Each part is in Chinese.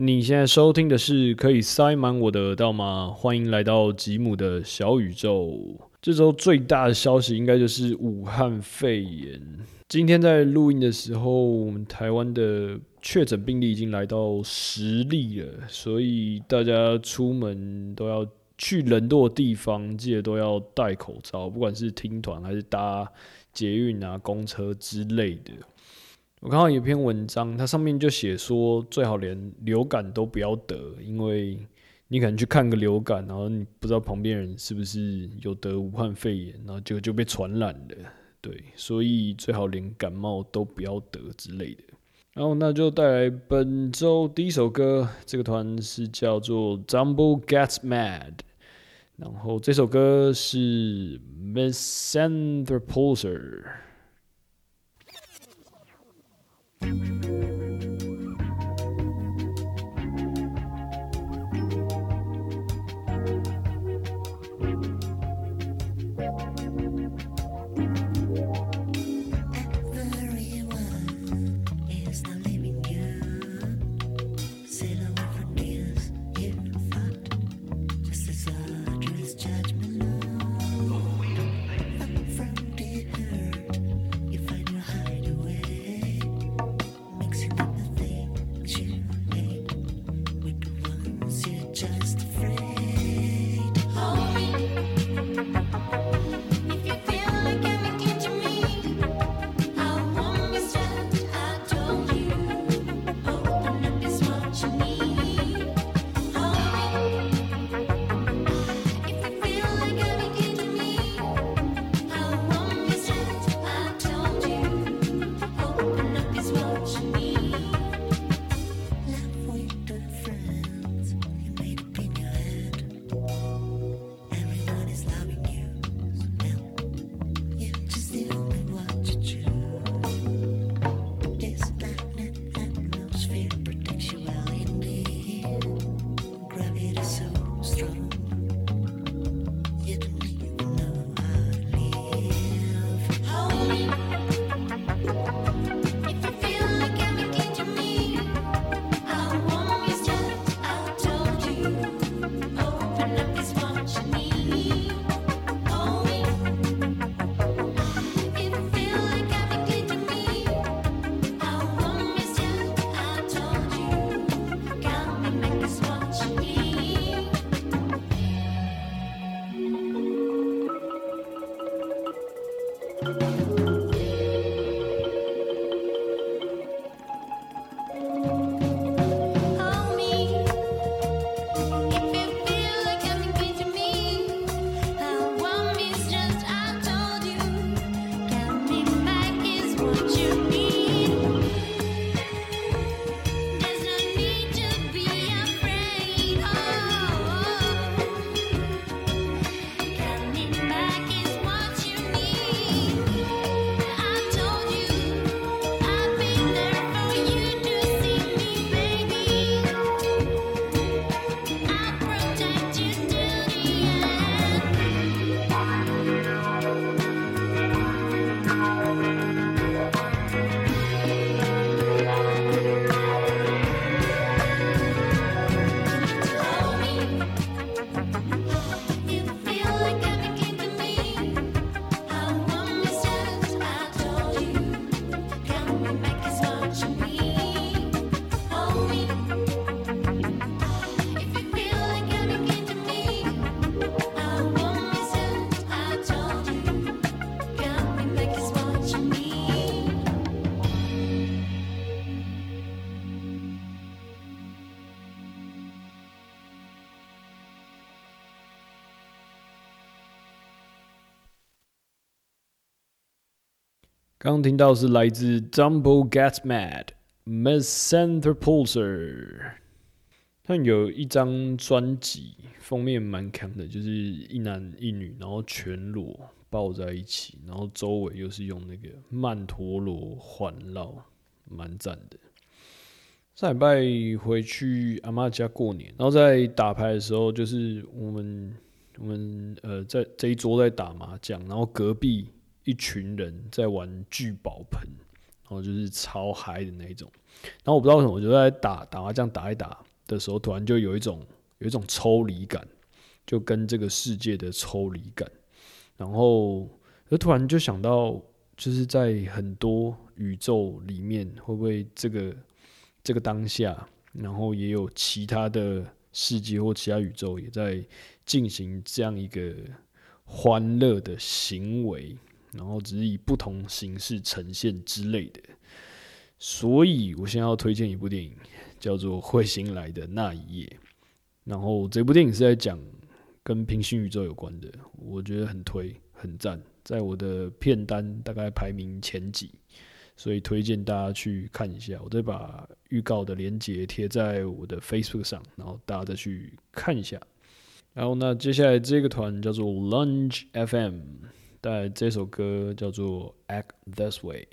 你现在收听的是可以塞满我的耳道吗？欢迎来到吉姆的小宇宙。这周最大的消息应该就是武汉肺炎。今天在录音的时候，我们台湾的确诊病例已经来到十例了，所以大家出门都要去人多的地方，记得都要戴口罩，不管是听团还是搭捷运啊、公车之类的。我看到一篇文章，它上面就写说，最好连流感都不要得，因为你可能去看个流感，然后你不知道旁边人是不是有得武汉肺炎，然后就就被传染了。对，所以最好连感冒都不要得之类的。然后那就带来本周第一首歌，这个团是叫做 Jumbo Gets Mad，然后这首歌是 Miss 刚听到是来自 Dumbo Gets Mad Miss Center Pulser，他有一张专辑封面蛮强的，就是一男一女，然后全裸抱在一起，然后周围又是用那个曼陀罗环绕，蛮赞的。上礼拜回去阿妈家过年，然后在打牌的时候，就是我们我们呃在这一桌在打麻将，然后隔壁。一群人在玩聚宝盆，然后就是超嗨的那种。然后我不知道为什么，我就在打打麻将，打一打，的时候，突然就有一种有一种抽离感，就跟这个世界的抽离感。然后，就突然就想到，就是在很多宇宙里面，会不会这个这个当下，然后也有其他的世界或其他宇宙也在进行这样一个欢乐的行为，然后只是以不同形式呈现之类的。所以我现在要推荐一部电影，叫做《彗星来的那一夜》。然后这部电影是在讲跟平行宇宙有关的，我觉得很推很赞，在我的片单大概排名前几，所以推荐大家去看一下。我再把预告的链接贴在我的 Facebook 上，然后大家再去看一下。然后那接下来这个团叫做 Lunch FM，但这首歌叫做《Act This Way》。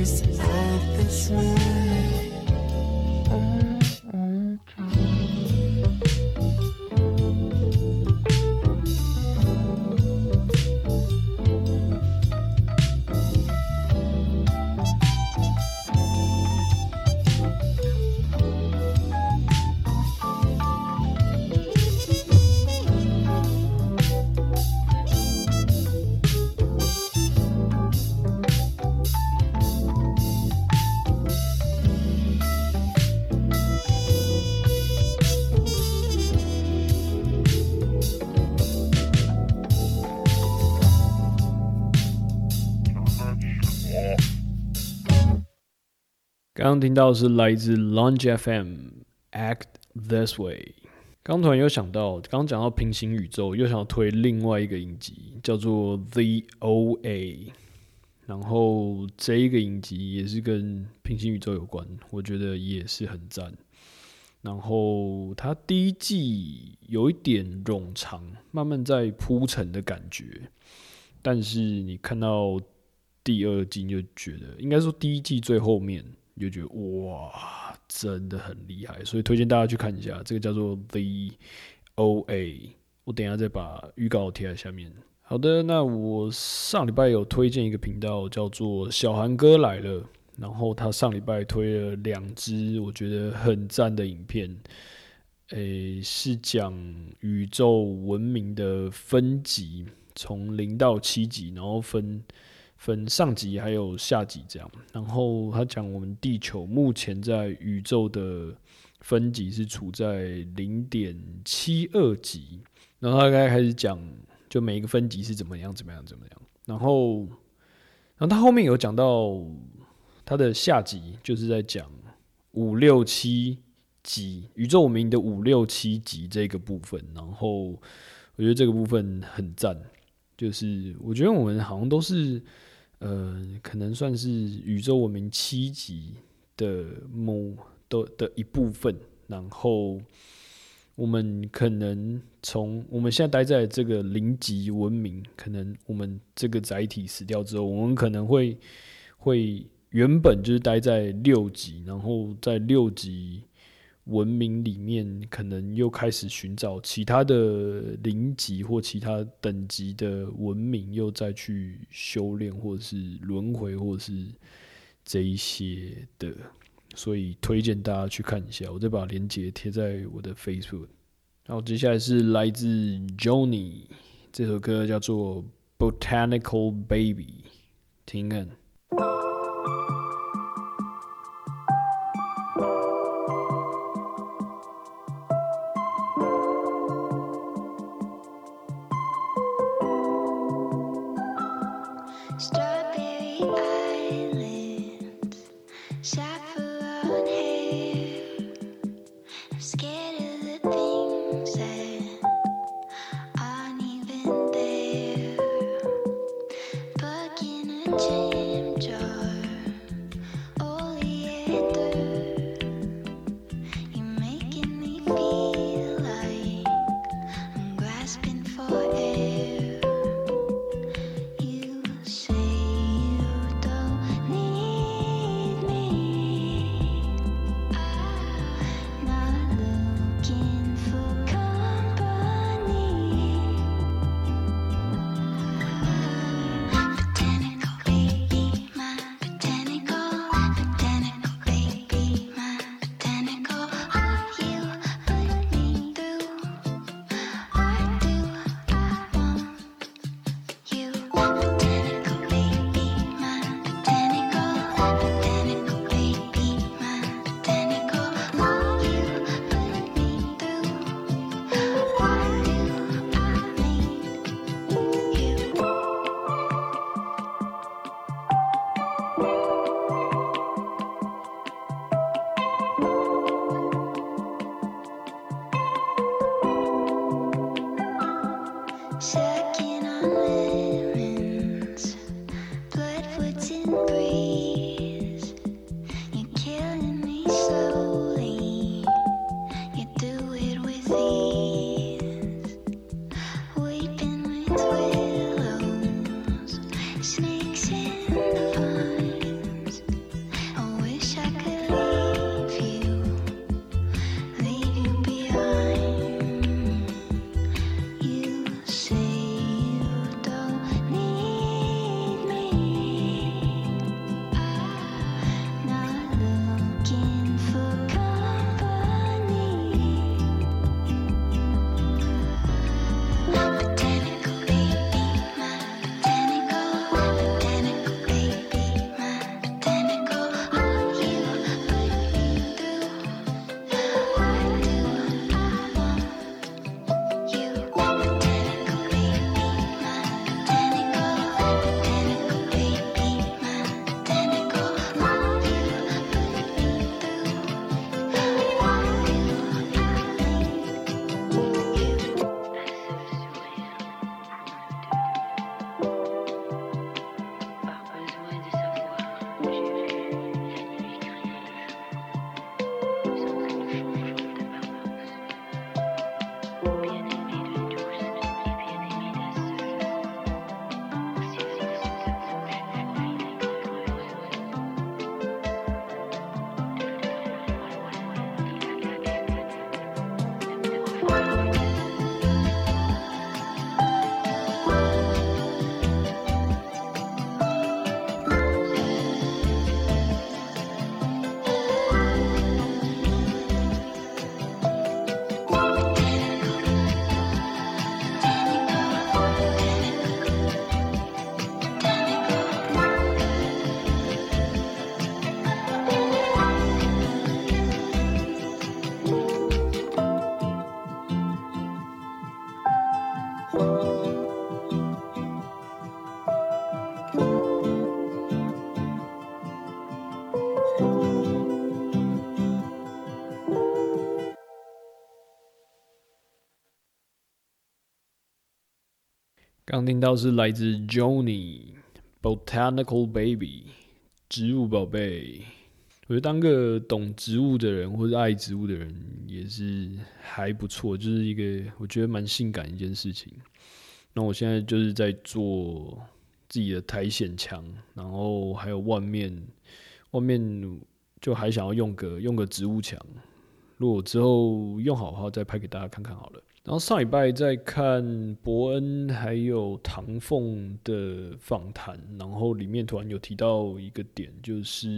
is not the same. 刚刚听到是来自 Launch FM Act This Way。刚突然又想到，刚刚讲到平行宇宙，又想要推另外一个影集，叫做 The OA。然后这一个影集也是跟平行宇宙有关，我觉得也是很赞。然后它第一季有一点冗长，慢慢在铺陈的感觉，但是你看到第二季就觉得，应该说第一季最后面。就觉得哇，真的很厉害，所以推荐大家去看一下。这个叫做 The O A，我等下再把预告贴在下面。好的，那我上礼拜有推荐一个频道，叫做小韩哥来了。然后他上礼拜推了两支我觉得很赞的影片，诶，是讲宇宙文明的分级，从零到七级，然后分分上级还有下级这样。然后他讲我们地球目前在宇宙的分级是处在零点七二级，然后他刚开始讲就每一个分级是怎么样怎么样怎么样。然后，然后他后面有讲到。他的下级就是在讲五六七级宇宙文明的五六七级这个部分，然后我觉得这个部分很赞，就是我觉得我们好像都是呃，可能算是宇宙文明七级的某的的一部分，然后我们可能从我们现在待在这个零级文明，可能我们这个载体死掉之后，我们可能会会。原本就是待在六级，然后在六级文明里面，可能又开始寻找其他的零级或其他等级的文明，又再去修炼，或者是轮回，或者是这一些的。所以推荐大家去看一下，我再把链接贴在我的 Facebook。然后接下来是来自 Johnny 这首歌，叫做《Botanical Baby》，听看。刚听到是来自 Johnny Botanical Baby 植物宝贝。我觉得当个懂植物的人或者爱植物的人也是还不错，就是一个我觉得蛮性感一件事情。那我现在就是在做自己的苔藓墙，然后还有外面外面就还想要用个用个植物墙。如果之后用好的话，再拍给大家看看好了。然后上礼拜在看伯恩还有唐凤的访谈，然后里面突然有提到一个点，就是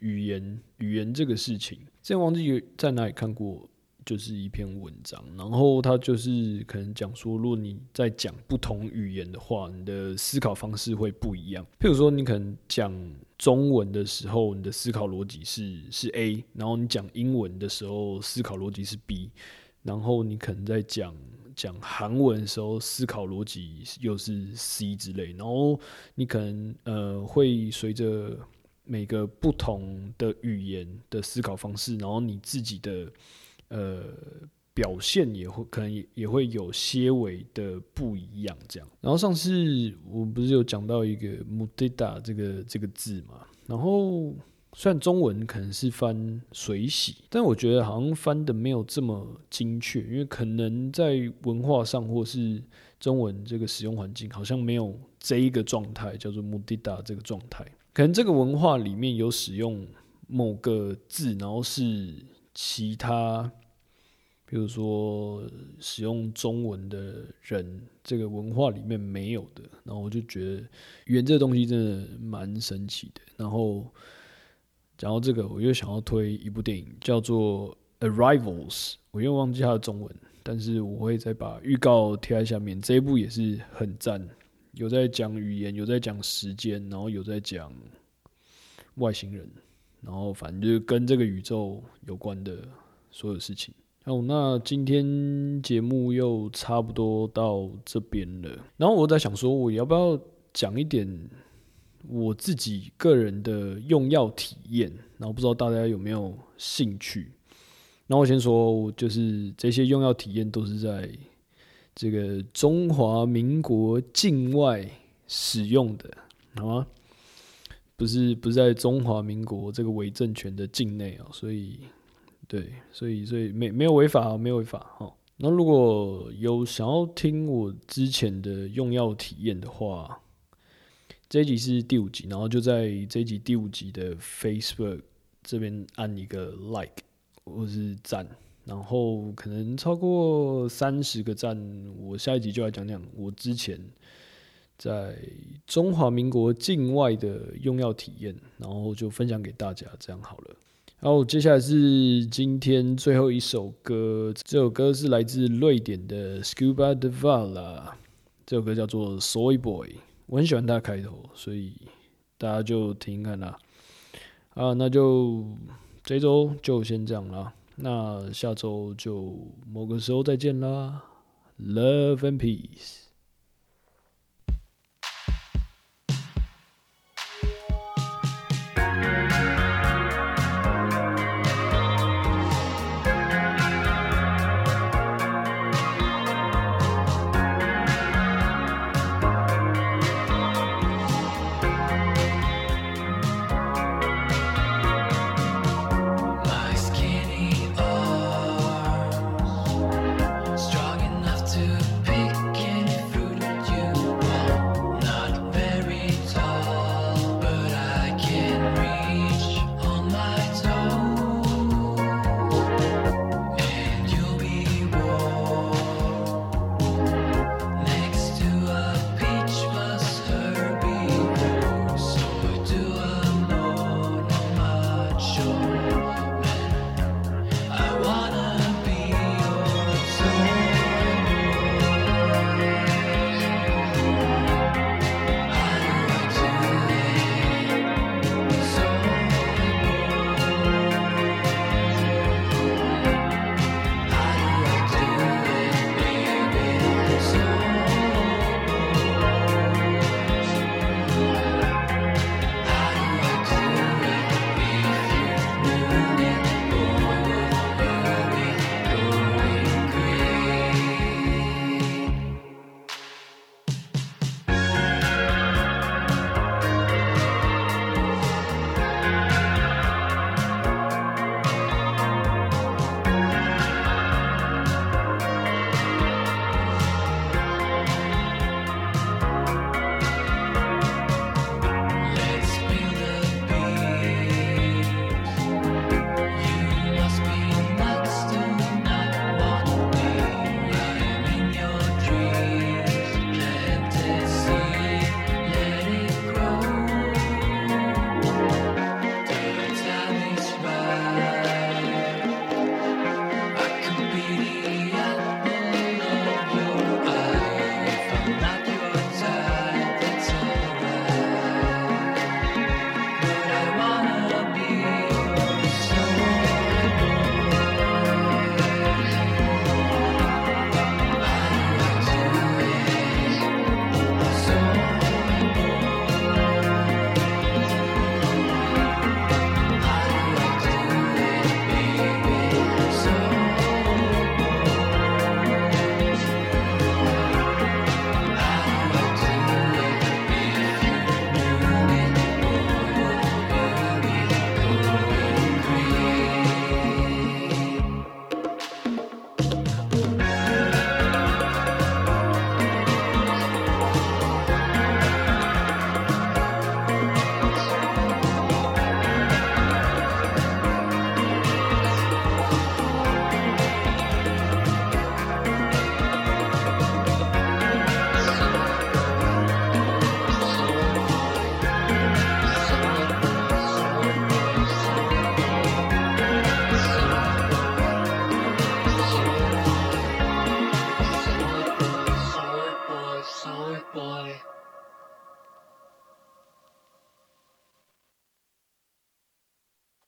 语言语言这个事情。之前忘记在哪里看过，就是一篇文章，然后他就是可能讲说，如果你在讲不同语言的话，你的思考方式会不一样。譬如说，你可能讲中文的时候，你的思考逻辑是是 A，然后你讲英文的时候，思考逻辑是 B。然后你可能在讲讲韩文的时候，思考逻辑又是 C 之类。然后你可能呃会随着每个不同的语言的思考方式，然后你自己的呃表现也会可能也也会有些微的不一样这样。然后上次我不是有讲到一个 “mudita” 这个这个字嘛，然后。虽然中文可能是翻水洗，但我觉得好像翻的没有这么精确，因为可能在文化上或是中文这个使用环境，好像没有这一个状态叫做 “mudita” 这个状态。可能这个文化里面有使用某个字，然后是其他，比如说使用中文的人这个文化里面没有的。然后我就觉得语言这个东西真的蛮神奇的。然后。讲到这个，我又想要推一部电影，叫做《Arrivals》。我又忘记它的中文，但是我会再把预告贴在下面。这一部也是很赞，有在讲语言，有在讲时间，然后有在讲外星人，然后反正就是跟这个宇宙有关的所有事情。哦，那今天节目又差不多到这边了。然后我在想说，我要不要讲一点？我自己个人的用药体验，然后不知道大家有没有兴趣。那我先说，就是这些用药体验都是在这个中华民国境外使用的，好吗？不是不是在中华民国这个伪政权的境内啊，所以对，所以所以没没有违法，没有违法哈。那如果有想要听我之前的用药体验的话，这一集是第五集，然后就在这一集第五集的 Facebook 这边按一个 Like 或是赞，然后可能超过三十个赞，我下一集就来讲讲我之前在中华民国境外的用药体验，然后就分享给大家，这样好了。然后接下来是今天最后一首歌，这首歌是来自瑞典的 Scuba Devala，这首歌叫做 Soy Boy。我很喜欢他的开头，所以大家就听看啦。啊，那就这周就先这样啦。那下周就某个时候再见啦。Love and peace。